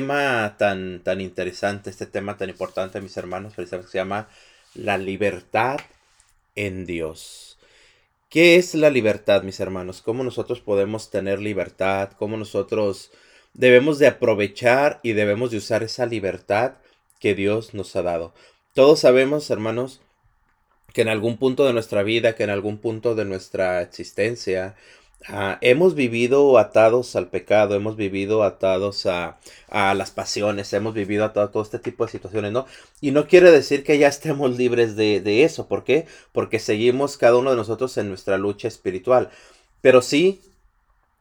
tema tan, tan interesante, este tema tan importante, mis hermanos, precisamente se llama la libertad en Dios. ¿Qué es la libertad, mis hermanos? ¿Cómo nosotros podemos tener libertad? ¿Cómo nosotros debemos de aprovechar y debemos de usar esa libertad que Dios nos ha dado? Todos sabemos, hermanos, que en algún punto de nuestra vida, que en algún punto de nuestra existencia, Ah, hemos vivido atados al pecado, hemos vivido atados a, las pasiones, hemos vivido a todo este tipo de situaciones, ¿no? Y no quiere decir que ya estemos libres de, de eso, ¿por qué? Porque seguimos cada uno de nosotros en nuestra lucha espiritual. Pero sí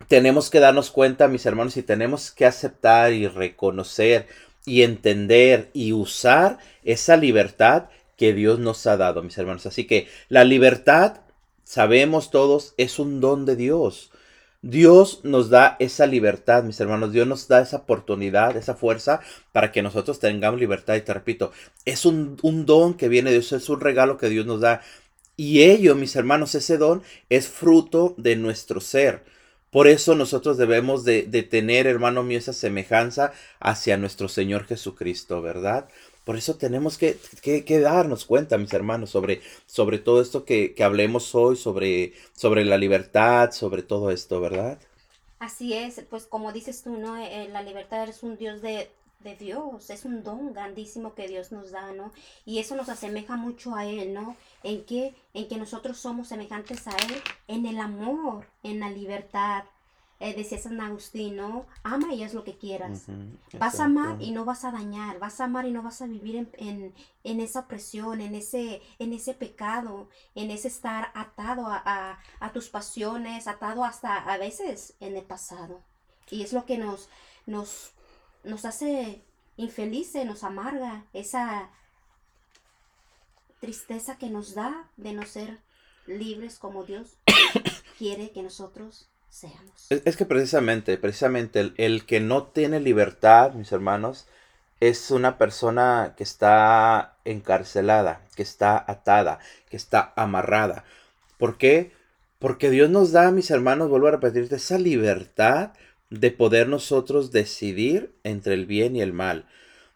tenemos que darnos cuenta, mis hermanos, y tenemos que aceptar y reconocer y entender y usar esa libertad que Dios nos ha dado, mis hermanos. Así que la libertad sabemos todos, es un don de Dios. Dios nos da esa libertad, mis hermanos. Dios nos da esa oportunidad, esa fuerza para que nosotros tengamos libertad. Y te repito, es un, don que viene de Dios, es un regalo que Dios nos da. Y ello, mis hermanos, ese don es fruto de nuestro ser. Por eso nosotros debemos de, de tener, hermano mío, esa semejanza hacia nuestro Señor Jesucristo, ¿verdad? Por eso tenemos que, darnos cuenta, mis hermanos, sobre, sobre todo esto que, hablemos hoy, sobre, sobre la libertad, sobre todo esto, ¿verdad? Así es, pues como dices tú, ¿no? Eh, la libertad es un Dios de, de Dios, es un don grandísimo que Dios nos da, ¿no? Y eso nos asemeja mucho a Él, ¿no? En que, en que nosotros somos semejantes a Él en el amor, en la libertad, eh, decía San Agustín, ¿no? Ama y haz lo que quieras. vas a amar y no vas a dañar, vas a amar y no vas a vivir en, esa presión, en ese, en ese pecado, en ese estar atado a, tus pasiones, atado hasta a veces en el pasado. Y es lo que nos, nos, nos hace infelices, nos amarga esa tristeza que nos da de no ser libres como Dios quiere que nosotros es, que precisamente, precisamente el, que no tiene libertad, mis hermanos, es una persona que está encarcelada, que está atada, que está amarrada. ¿Por qué? Porque Dios nos da, mis hermanos, vuelvo a repetirte, esa libertad de poder nosotros decidir entre el bien y el mal.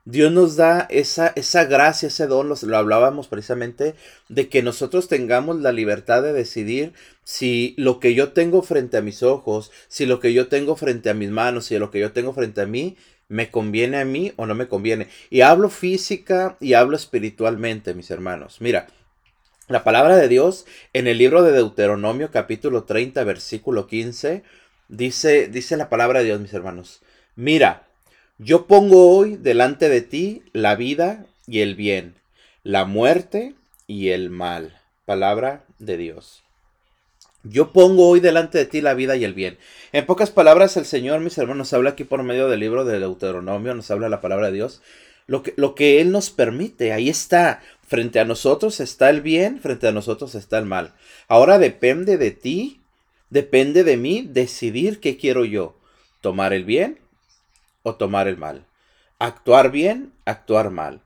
Dios nos da esa, esa gracia, ese don, lo hablábamos precisamente, de que nosotros tengamos la libertad de decidir si lo que yo tengo frente a mis ojos, si lo que yo tengo frente a mis manos, si lo que yo tengo frente a mí, me conviene a mí o no me conviene. Y hablo física y hablo espiritualmente, mis hermanos. Mira, la palabra de Dios en el libro de Deuteronomio capítulo 30 versículo 15 dice, dice la palabra de Dios, mis hermanos. Mira, yo pongo hoy delante de ti la vida y el bien, la muerte y el mal. Palabra de Dios. Yo pongo hoy delante de ti la vida y el bien. En pocas palabras, el Señor, mis hermanos, nos habla aquí por medio del libro de Deuteronomio, nos habla la palabra de Dios. Lo que, lo que Él nos permite, ahí está. Frente a nosotros está el bien, frente a nosotros está el mal. Ahora depende de ti, depende de mí decidir qué quiero yo. Tomar el bien o tomar el mal. Actuar bien, actuar mal.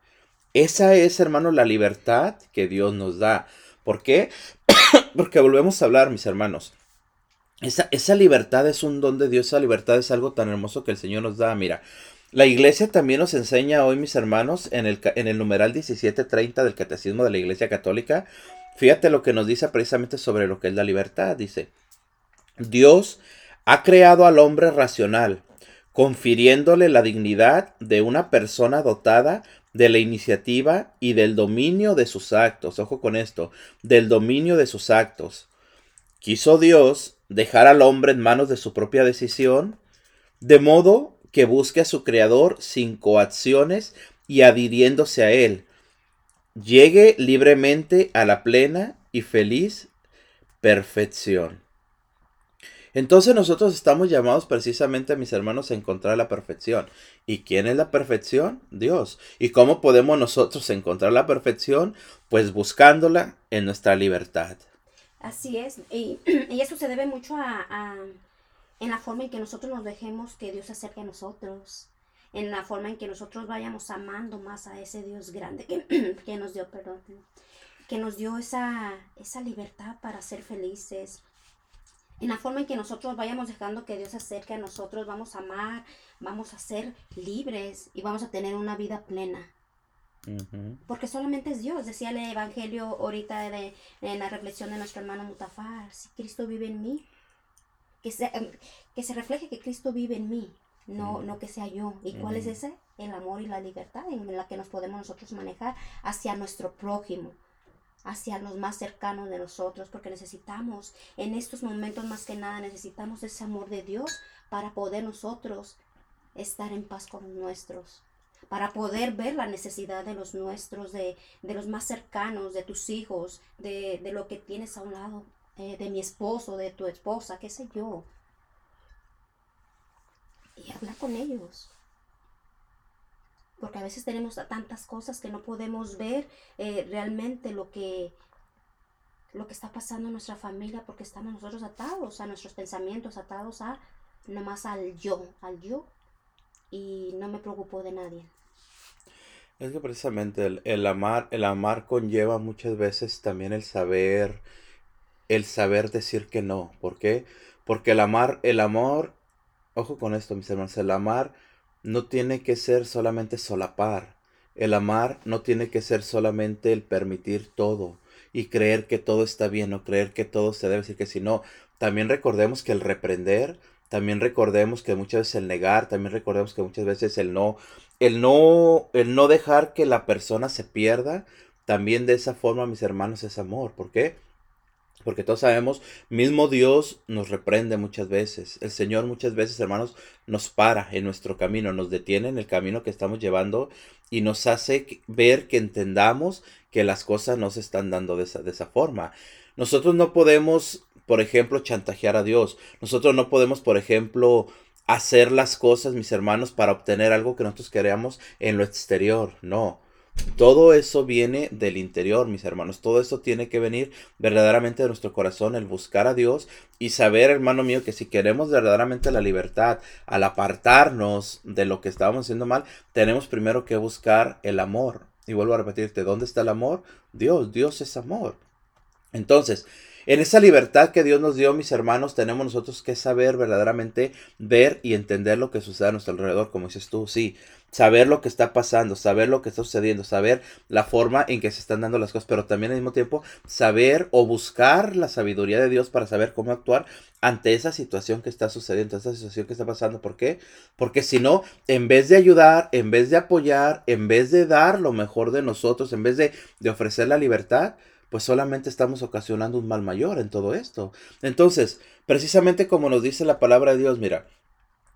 Esa es, hermano, la libertad que Dios nos da. ¿Por qué? Porque volvemos a hablar, mis hermanos. Esa, esa, libertad es un don de Dios, esa libertad es algo tan hermoso que el Señor nos da. Mira, la iglesia también nos enseña hoy, mis hermanos, en el, en el numeral 1730 del Catecismo de la Iglesia Católica. Fíjate lo que nos dice precisamente sobre lo que es la libertad. Dice, Dios ha creado al hombre racional, confiriéndole la dignidad de una persona dotada de la iniciativa y del dominio de sus actos. Ojo con esto, del dominio de sus actos. Quiso Dios dejar al hombre en manos de su propia decisión, de modo que busque a su Creador sin coacciones y adhiriéndose a Él. Llegue libremente a la plena y feliz perfección. Entonces nosotros estamos llamados precisamente, mis hermanos, a encontrar la perfección. ¿Y quién es la perfección? Dios. ¿Y cómo podemos nosotros encontrar la perfección? Pues buscándola en nuestra libertad. Así es. Y, eso se debe mucho a, en la forma en que nosotros nos dejemos que Dios se acerque a nosotros. En la forma en que nosotros vayamos amando más a ese Dios grande que, que nos dio, perdón, que nos dio esa, esa libertad para ser felices, En la forma en que nosotros vayamos dejando que Dios se acerque a nosotros, vamos a amar, vamos a ser libres y vamos a tener una vida plena. Porque solamente es Dios, decía el Evangelio ahorita de, en la reflexión de nuestro hermano Mutafar, si Cristo vive en mí, que se, em, que se refleje que Cristo vive en mí, no, no que sea yo. ¿Y cuál es ese? El amor y la libertad en la que nos podemos nosotros manejar hacia nuestro prójimo hacia los más cercanos de nosotros, porque necesitamos, en estos momentos más que nada, necesitamos ese amor de Dios para poder nosotros estar en paz con los nuestros, para poder ver la necesidad de los nuestros, de, los más cercanos, de tus hijos, de, lo que tienes a un lado, eh, de mi esposo, de tu esposa, qué sé yo. Y hablar con ellos porque a veces tenemos tantas cosas que no podemos ver eh, realmente lo que, lo que está pasando en nuestra familia porque estamos nosotros atados a nuestros pensamientos, atados a nomás al yo, al yo y no me preocupo de nadie. Es que precisamente el, el, amar, el amar conlleva muchas veces también el saber, el saber decir que no. ¿Por qué? Porque el amar, el amor, ojo con esto, mis hermanos, el amar no tiene que ser solamente solapar. El amar no tiene que ser solamente el permitir todo y creer que todo está bien o creer que todo se debe decir que si no. También recordemos que el reprender, también recordemos que muchas veces el negar, también recordemos que muchas veces el no, el no, el no dejar que la persona se pierda, también de esa forma, mis hermanos, es amor. ¿Por qué? Porque todos sabemos, mismo Dios nos reprende muchas veces. El Señor muchas veces, hermanos, nos para en nuestro camino, nos detiene en el camino que estamos llevando y nos hace ver que entendamos que las cosas no se están dando de esa, de esa forma. Nosotros no podemos, por ejemplo, chantajear a Dios. Nosotros no podemos, por ejemplo, hacer las cosas, mis hermanos, para obtener algo que nosotros queremos en lo exterior. No. Todo eso viene del interior, mis hermanos. Todo eso tiene que venir verdaderamente de nuestro corazón, el buscar a Dios y saber, hermano mío, que si queremos verdaderamente la libertad, al apartarnos de lo que estábamos haciendo mal, tenemos primero que buscar el amor. Y vuelvo a repetirte, ¿dónde está el amor? Dios, Dios es amor. Entonces, en esa libertad que Dios nos dio, mis hermanos, tenemos nosotros que saber verdaderamente ver y entender lo que sucede a nuestro alrededor, como dices tú, sí, saber lo que está pasando, saber lo que está sucediendo, saber la forma en que se están dando las cosas, pero también al mismo tiempo saber o buscar la sabiduría de Dios para saber cómo actuar ante esa situación que está sucediendo, esa situación que está pasando. ¿Por qué? Porque si no, en vez de ayudar, en vez de apoyar, en vez de dar lo mejor de nosotros, en vez de, de ofrecer la libertad, pues solamente estamos ocasionando un mal mayor en todo esto. Entonces, precisamente como nos dice la palabra de Dios, mira,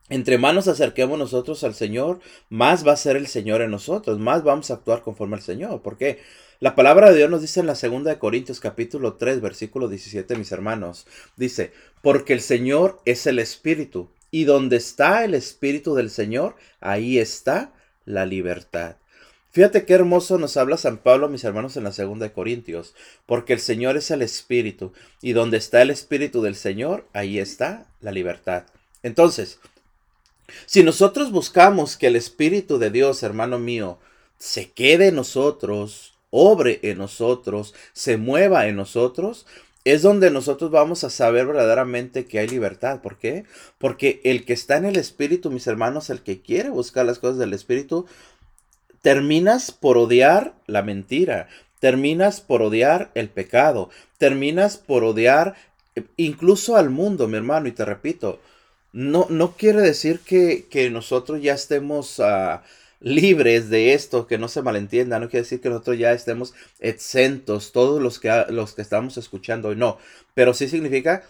entre más nos acerquemos nosotros al Señor, más va a ser el Señor en nosotros, más vamos a actuar conforme al Señor. ¿Por qué? La palabra de Dios nos dice en la segunda de Corintios capítulo 3, versículo 17, mis hermanos, dice, porque el Señor es el Espíritu, y donde está el Espíritu del Señor, ahí está la libertad. Fíjate qué hermoso nos habla San Pablo, mis hermanos, en la segunda de Corintios, porque el Señor es el Espíritu, y donde está el Espíritu del Señor, ahí está la libertad. Entonces, si nosotros buscamos que el Espíritu de Dios, hermano mío, se quede en nosotros, obre en nosotros, se mueva en nosotros, es donde nosotros vamos a saber verdaderamente que hay libertad. ¿Por qué? Porque el que está en el Espíritu, mis hermanos, el que quiere buscar las cosas del Espíritu, terminas por odiar la mentira, terminas por odiar el pecado, terminas por odiar eh, incluso al mundo, mi hermano, y te repito, no, no quiere decir que, nosotros ya estemos ah, libres de esto, que no se malentienda, no quiere decir que nosotros ya estemos exentos, todos los que, los que estamos escuchando hoy, no, pero sí significa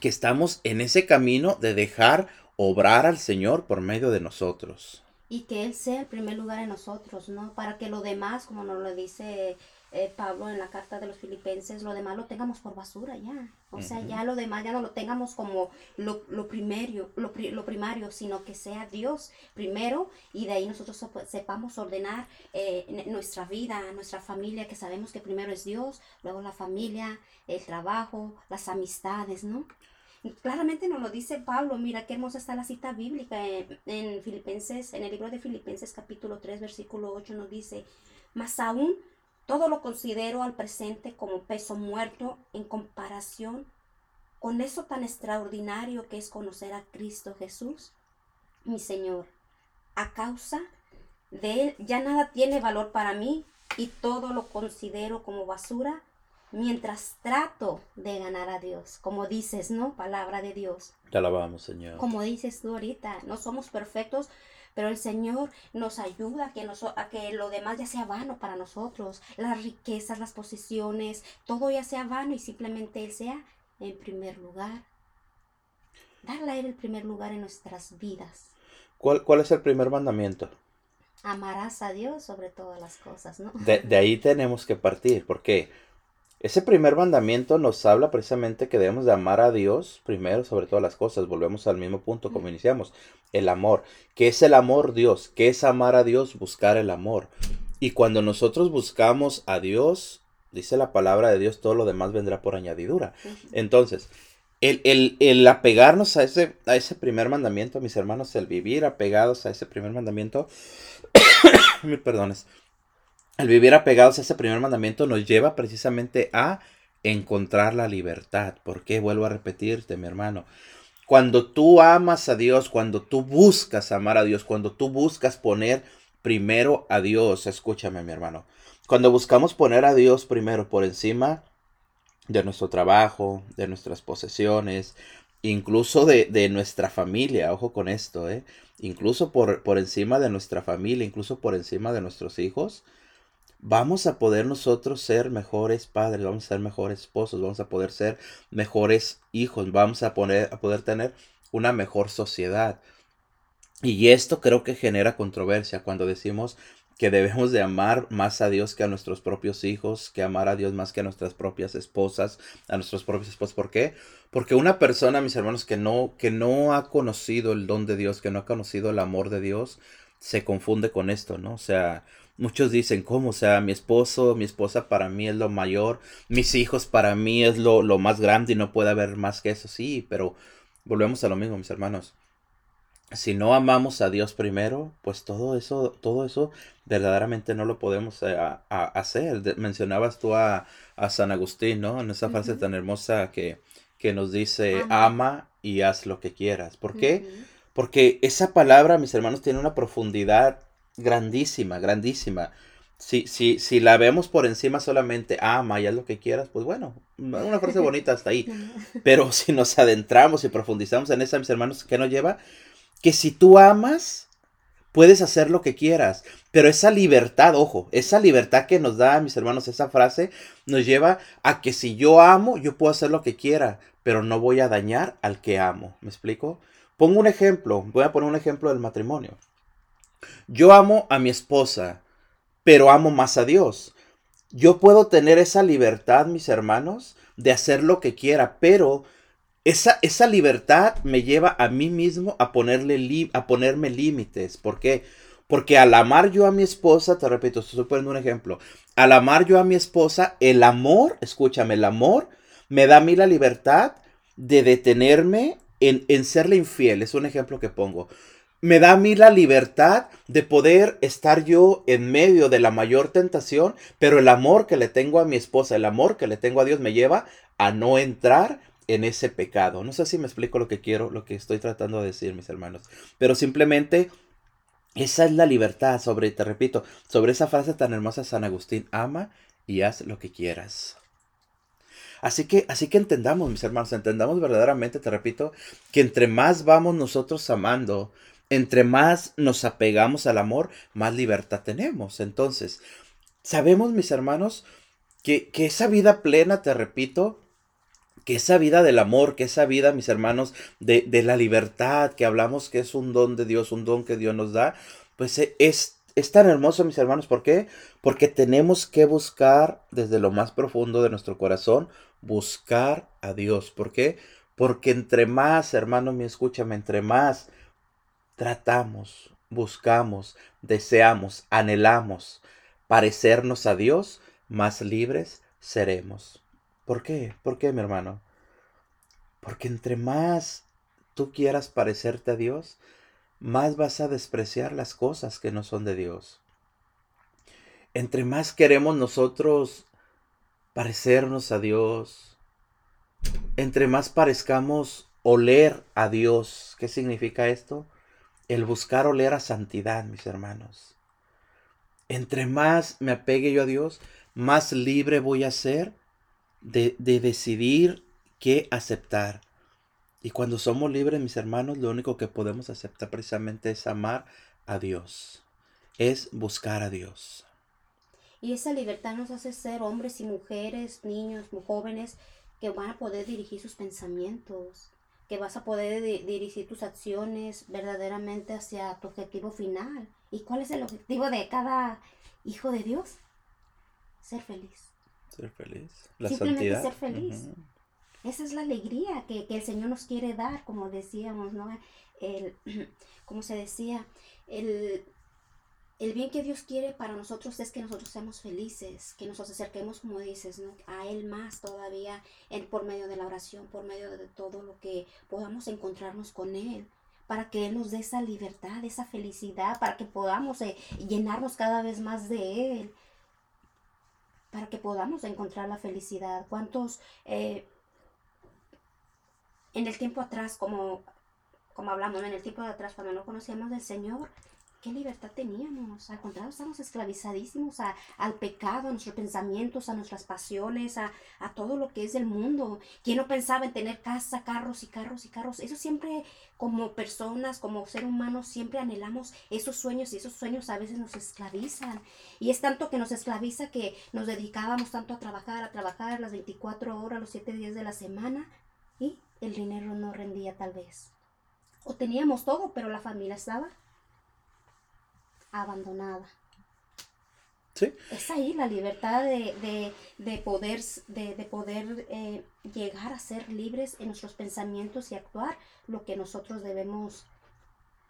que estamos en ese camino de dejar obrar al Señor por medio de nosotros y que Él sea el primer lugar en nosotros, ¿no? Para que lo demás, como nos lo dice eh, Pablo en la carta de los filipenses, lo demás lo tengamos por basura ya. O sea, ya lo demás ya no lo tengamos como lo, lo, primario, lo, lo, primario, sino que sea Dios primero y de ahí nosotros sepamos ordenar eh, nuestra vida, nuestra familia, que sabemos que primero es Dios, luego la familia, el trabajo, las amistades, ¿no? Claramente nos lo dice Pablo, mira qué hermosa está la cita bíblica en, Filipenses, en el libro de Filipenses capítulo 3 versículo 8 nos dice, más aún todo lo considero al presente como peso muerto en comparación con eso tan extraordinario que es conocer a Cristo Jesús, mi Señor. A causa de Él ya nada tiene valor para mí y todo lo considero como basura mientras trato de ganar a Dios. Como dices, ¿no? Palabra de Dios. Te alabamos, Señor. Como dices tú ahorita, no somos perfectos, pero el Señor nos ayuda a que, a que lo demás ya sea vano para nosotros. Las riquezas, las posiciones, todo ya sea vano y simplemente Él sea en primer lugar. Darle a Él el primer lugar en nuestras vidas. ¿Cuál, cuál es el primer mandamiento? Amarás a Dios sobre todas las cosas, ¿no? De, de ahí tenemos que partir, porque ese primer mandamiento nos habla precisamente que debemos de amar a Dios primero sobre todas las cosas. Volvemos al mismo punto como iniciamos. El amor. ¿Qué es el amor Dios? ¿Qué es amar a Dios? Buscar el amor. Y cuando nosotros buscamos a Dios, dice la palabra de Dios, todo lo demás vendrá por añadidura. Entonces, el, el, el, apegarnos a ese, a ese primer mandamiento, mis hermanos, el vivir apegados a ese primer mandamiento, mil perdones, el vivir apegados a ese primer mandamiento nos lleva precisamente a encontrar la libertad. ¿Por qué? Vuelvo a repetirte, mi hermano. Cuando tú amas a Dios, cuando tú buscas amar a Dios, cuando tú buscas poner primero a Dios, escúchame, mi hermano. Cuando buscamos poner a Dios primero por encima de nuestro trabajo, de nuestras posesiones, incluso de, de nuestra familia, ojo con esto, ¿eh? incluso por, por encima de nuestra familia, incluso por encima de nuestros hijos, vamos a poder nosotros ser mejores padres, vamos a ser mejores esposos, vamos a poder ser mejores hijos, vamos a, a poder tener una mejor sociedad. Y esto creo que genera controversia cuando decimos que debemos de amar más a Dios que a nuestros propios hijos, que amar a Dios más que a nuestras propias esposas, a nuestros propios esposos. ¿Por qué? Porque una persona, mis hermanos, que no, que no ha conocido el don de Dios, que no ha conocido el amor de Dios, se confunde con esto, ¿no? O sea, Muchos dicen, ¿cómo? O sea, mi esposo, mi esposa para mí es lo mayor, mis hijos para mí es lo, lo más grande y no puede haber más que eso. Sí, pero volvemos a lo mismo, mis hermanos. Si no amamos a Dios primero, pues todo eso, todo eso verdaderamente no lo podemos eh, hacer. mencionabas tú a, San Agustín, ¿no? En esa frase tan hermosa que, que nos dice, ama. y haz lo que quieras. ¿Por qué? Porque esa palabra, mis hermanos, tiene una profundidad grandísima, grandísima. Si, si, si la vemos por encima solamente, ama y haz lo que quieras, pues bueno, una frase bonita hasta ahí. Pero si nos adentramos y profundizamos en esa, mis hermanos, ¿qué nos lleva? Que si tú amas, puedes hacer lo que quieras. Pero esa libertad, ojo, esa libertad que nos da, mis hermanos, esa frase, nos lleva a que si yo amo, yo puedo hacer lo que quiera, pero no voy a dañar al que amo. ¿Me explico? Pongo un ejemplo, voy a poner un ejemplo del matrimonio. Yo amo a mi esposa, pero amo más a Dios. Yo puedo tener esa libertad, mis hermanos, de hacer lo que quiera, pero esa, esa libertad me lleva a mí mismo a, ponerle a ponerme límites. ¿Por qué? Porque al amar yo a mi esposa, te repito, estoy poniendo un ejemplo, al amar yo a mi esposa, el amor, escúchame, el amor me da a mí la libertad de detenerme en, en serle infiel. Es un ejemplo que pongo me da a mí la libertad de poder estar yo en medio de la mayor tentación, pero el amor que le tengo a mi esposa, el amor que le tengo a Dios me lleva a no entrar en ese pecado. No sé si me explico lo que quiero, lo que estoy tratando de decir, mis hermanos, pero simplemente esa es la libertad sobre, te repito, sobre esa frase tan hermosa de San Agustín, ama y haz lo que quieras. Así que, así que entendamos, mis hermanos, entendamos verdaderamente, te repito, que entre más vamos nosotros amando, entre más nos apegamos al amor, más libertad tenemos. Entonces, sabemos, mis hermanos, que, esa vida plena, te repito, que esa vida del amor, que esa vida, mis hermanos, de, de, la libertad, que hablamos que es un don de Dios, un don que Dios nos da, pues e, es, es tan hermoso, mis hermanos. ¿Por qué? Porque tenemos que buscar desde lo más profundo de nuestro corazón, buscar a Dios. ¿Por qué? Porque entre más, hermano, me escúchame, entre más tratamos, buscamos, deseamos, anhelamos parecernos a Dios, más libres seremos. ¿Por qué? ¿Por qué, mi hermano? Porque entre más tú quieras parecerte a Dios, más vas a despreciar las cosas que no son de Dios. Entre más queremos nosotros parecernos a Dios, entre más parezcamos oler a Dios. ¿Qué significa esto? El buscar oler a santidad, mis hermanos. Entre más me apegue yo a Dios, más libre voy a ser de, de decidir qué aceptar. Y cuando somos libres, mis hermanos, lo único que podemos aceptar precisamente es amar a Dios. Es buscar a Dios. Y esa libertad nos hace ser hombres y mujeres, niños, jóvenes, que van a poder dirigir sus pensamientos, que vas a poder dirigir tus acciones verdaderamente hacia tu objetivo final. ¿Y cuál es el objetivo de cada hijo de Dios? Ser feliz. Ser feliz. La Simplemente ser feliz. Esa es la alegría que, que, el Señor nos quiere dar, como decíamos, ¿no? El, como se decía, el, el bien que Dios quiere para nosotros es que nosotros seamos felices, que nos acerquemos, como dices, a Él más todavía en, por medio de la oración, por medio de todo lo que podamos encontrarnos con Él, para que Él nos dé esa libertad, esa felicidad, para que podamos eh, llenarnos cada vez más de Él, para que podamos encontrar la felicidad. ¿Cuántos eh, en el tiempo atrás, como, como hablamos, en el tiempo atrás, cuando no conocíamos del Señor, ¿Qué libertad teníamos? Al contrario, estamos esclavizadísimos al pecado, a nuestros pensamientos, a nuestras pasiones, a, todo lo que es el mundo. ¿Quién no pensaba en tener casa, carros y carros y carros? Eso siempre, como personas, como ser humanos, siempre anhelamos esos sueños y esos sueños a veces nos esclavizan. Y es tanto que nos esclaviza que nos dedicábamos tanto a trabajar, a trabajar las 24 horas, los 7 días de la semana y el dinero no rendía tal vez. O teníamos todo, pero la familia estaba abandonada. Sí. Es ahí la libertad de, poder, de, poder eh, llegar a ser libres en nuestros pensamientos y actuar lo que nosotros debemos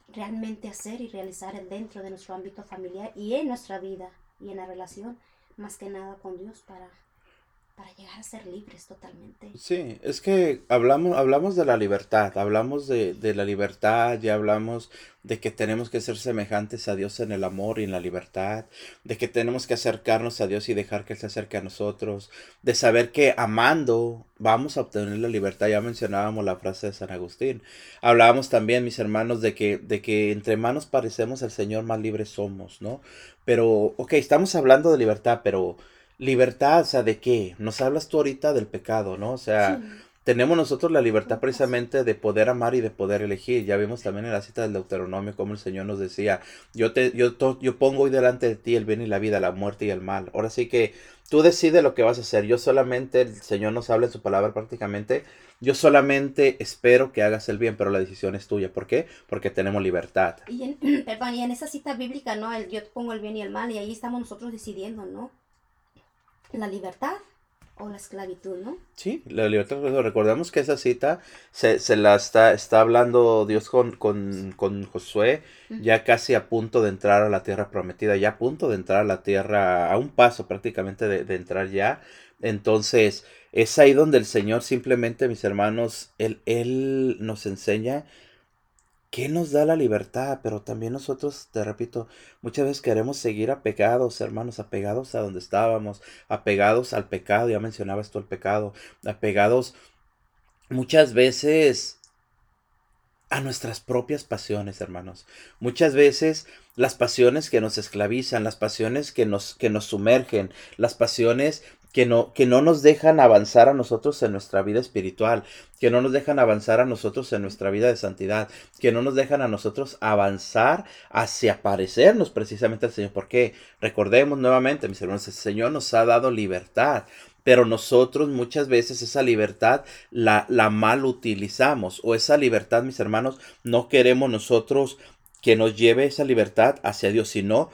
realmente hacer y realizar dentro de nuestro ámbito familiar y en nuestra vida y en la relación más que nada con Dios para para llegar a ser libres totalmente. Sí, es que hablamos, hablamos de la libertad, hablamos de, de, la libertad, ya hablamos de que tenemos que ser semejantes a Dios en el amor y en la libertad, de que tenemos que acercarnos a Dios y dejar que Él se acerque a nosotros, de saber que amando vamos a obtener la libertad. Ya mencionábamos la frase de San Agustín. Hablábamos también, mis hermanos, de que, de que entre manos parecemos el Señor, más libres somos, ¿no? Pero, ok, estamos hablando de libertad, pero libertad, o sea, ¿de qué? Nos hablas tú ahorita del pecado, ¿no? O sea, tenemos nosotros la libertad precisamente de poder amar y de poder elegir. Ya vimos también en la cita del Deuteronomio como el Señor nos decía, yo te yo, yo pongo hoy delante de ti el bien y la vida, la muerte y el mal. Ahora sí que tú decides lo que vas a hacer. Yo solamente, el Señor nos habla en su palabra prácticamente, yo solamente espero que hagas el bien, pero la decisión es tuya. ¿Por qué? Porque tenemos libertad. Y en, perdón, y en esa cita bíblica, ¿no? El, yo te pongo el bien y el mal y ahí estamos nosotros decidiendo, ¿no? La libertad o la esclavitud, ¿no? Sí, la libertad. Recordemos que esa cita se, se la está, está hablando Dios con, con, con Josué, ya casi a punto de entrar a la tierra prometida, ya a punto de entrar a la tierra, a un paso prácticamente de, de entrar ya. Entonces, es ahí donde el Señor simplemente, mis hermanos, Él, él nos enseña ¿Qué nos da la libertad? Pero también nosotros, te repito, muchas veces queremos seguir apegados, hermanos, apegados a donde estábamos, apegados al pecado, ya mencionabas tú el pecado, apegados muchas veces a nuestras propias pasiones, hermanos. Muchas veces las pasiones que nos esclavizan, las pasiones que nos, que nos sumergen, las pasiones que no, que no nos dejan avanzar a nosotros en nuestra vida espiritual, que no nos dejan avanzar a nosotros en nuestra vida de santidad, que no nos dejan a nosotros avanzar hacia parecernos precisamente al Señor. Porque recordemos nuevamente, mis hermanos, el Señor nos ha dado libertad, pero nosotros muchas veces esa libertad la, la mal utilizamos, o esa libertad, mis hermanos, no queremos nosotros que nos lleve esa libertad hacia Dios, sino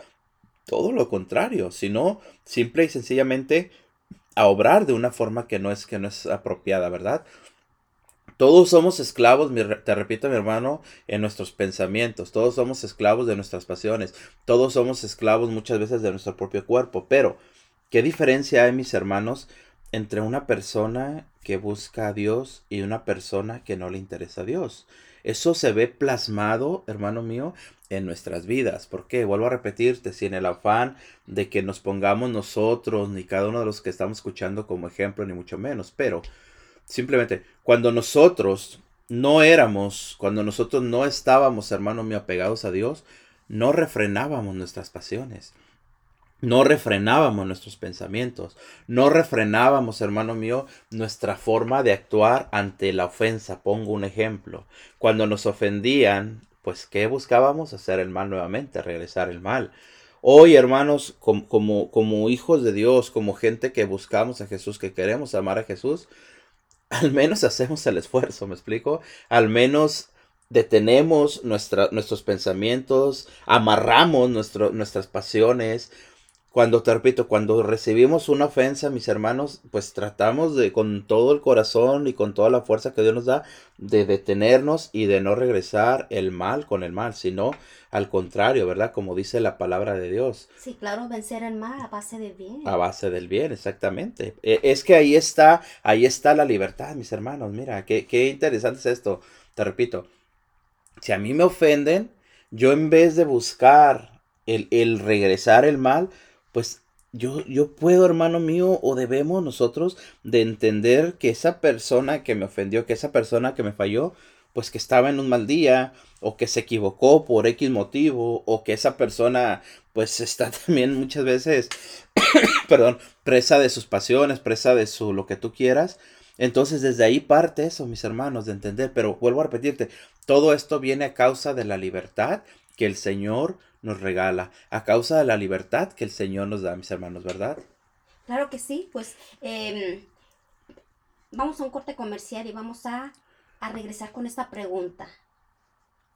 todo lo contrario, sino simple y sencillamente a obrar de una forma que no es, que no es apropiada, ¿verdad? Todos somos esclavos, te repito mi hermano, en nuestros pensamientos, todos somos esclavos de nuestras pasiones, todos somos esclavos muchas veces de nuestro propio cuerpo, pero ¿qué diferencia hay, mis hermanos, entre una persona que busca a Dios y una persona que no le interesa a Dios? Eso se ve plasmado, hermano mío, en nuestras vidas. ¿Por qué? Vuelvo a repetirte, sin el afán de que nos pongamos nosotros, ni cada uno de los que estamos escuchando como ejemplo, ni mucho menos, pero simplemente, cuando nosotros no éramos, cuando nosotros no estábamos, hermano mío, apegados a Dios, no refrenábamos nuestras pasiones. No refrenábamos nuestros pensamientos, no refrenábamos, hermano mío, nuestra forma de actuar ante la ofensa. Pongo un ejemplo. Cuando nos ofendían, pues ¿qué buscábamos? Hacer el mal nuevamente, regresar el mal. Hoy, hermanos, como, como, como hijos de Dios, como gente que buscamos a Jesús, que queremos amar a Jesús, al menos hacemos el esfuerzo, ¿me explico? Al menos detenemos nuestros pensamientos, amarramos nuestras pasiones, cuando, te repito, cuando recibimos una ofensa, mis hermanos, pues tratamos de, con todo el corazón y con toda la fuerza que Dios nos da, de detenernos y de no regresar el mal con el mal, sino al contrario, ¿verdad? Como dice la palabra de Dios. Sí, claro, vencer el mal a base del bien. A base del bien, exactamente. E, es que ahí está, ahí está la libertad, mis hermanos. Mira, qué, qué interesante es esto. Te repito, si a mí me ofenden, yo en vez de buscar el, el regresar el mal, pues yo, yo puedo, hermano mío, o debemos nosotros de entender que esa persona que me ofendió, que esa persona que me falló, pues que estaba en un mal día, o que se equivocó por X motivo, o que esa persona pues está también muchas veces, perdón, presa de sus pasiones, presa de su lo que tú quieras. Entonces desde ahí parte eso, mis hermanos, de entender, pero vuelvo a repetirte, todo esto viene a causa de la libertad que el Señor nos regala, a causa de la libertad que el Señor nos da, mis hermanos, ¿verdad? Claro que sí, pues em, vamos a un corte comercial y vamos a, a regresar con esta pregunta.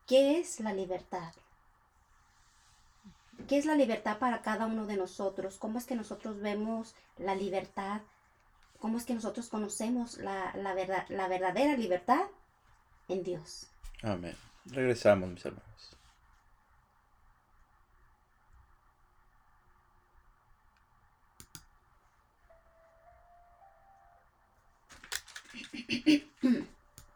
¿Qué es la libertad? ¿Qué es la libertad para cada uno de nosotros? ¿Cómo es que nosotros vemos la libertad? ¿Cómo es que nosotros conocemos la, la, verdad, la verdadera libertad en Dios? Amén. Regresamos, mis hermanos. ¡Pipipip!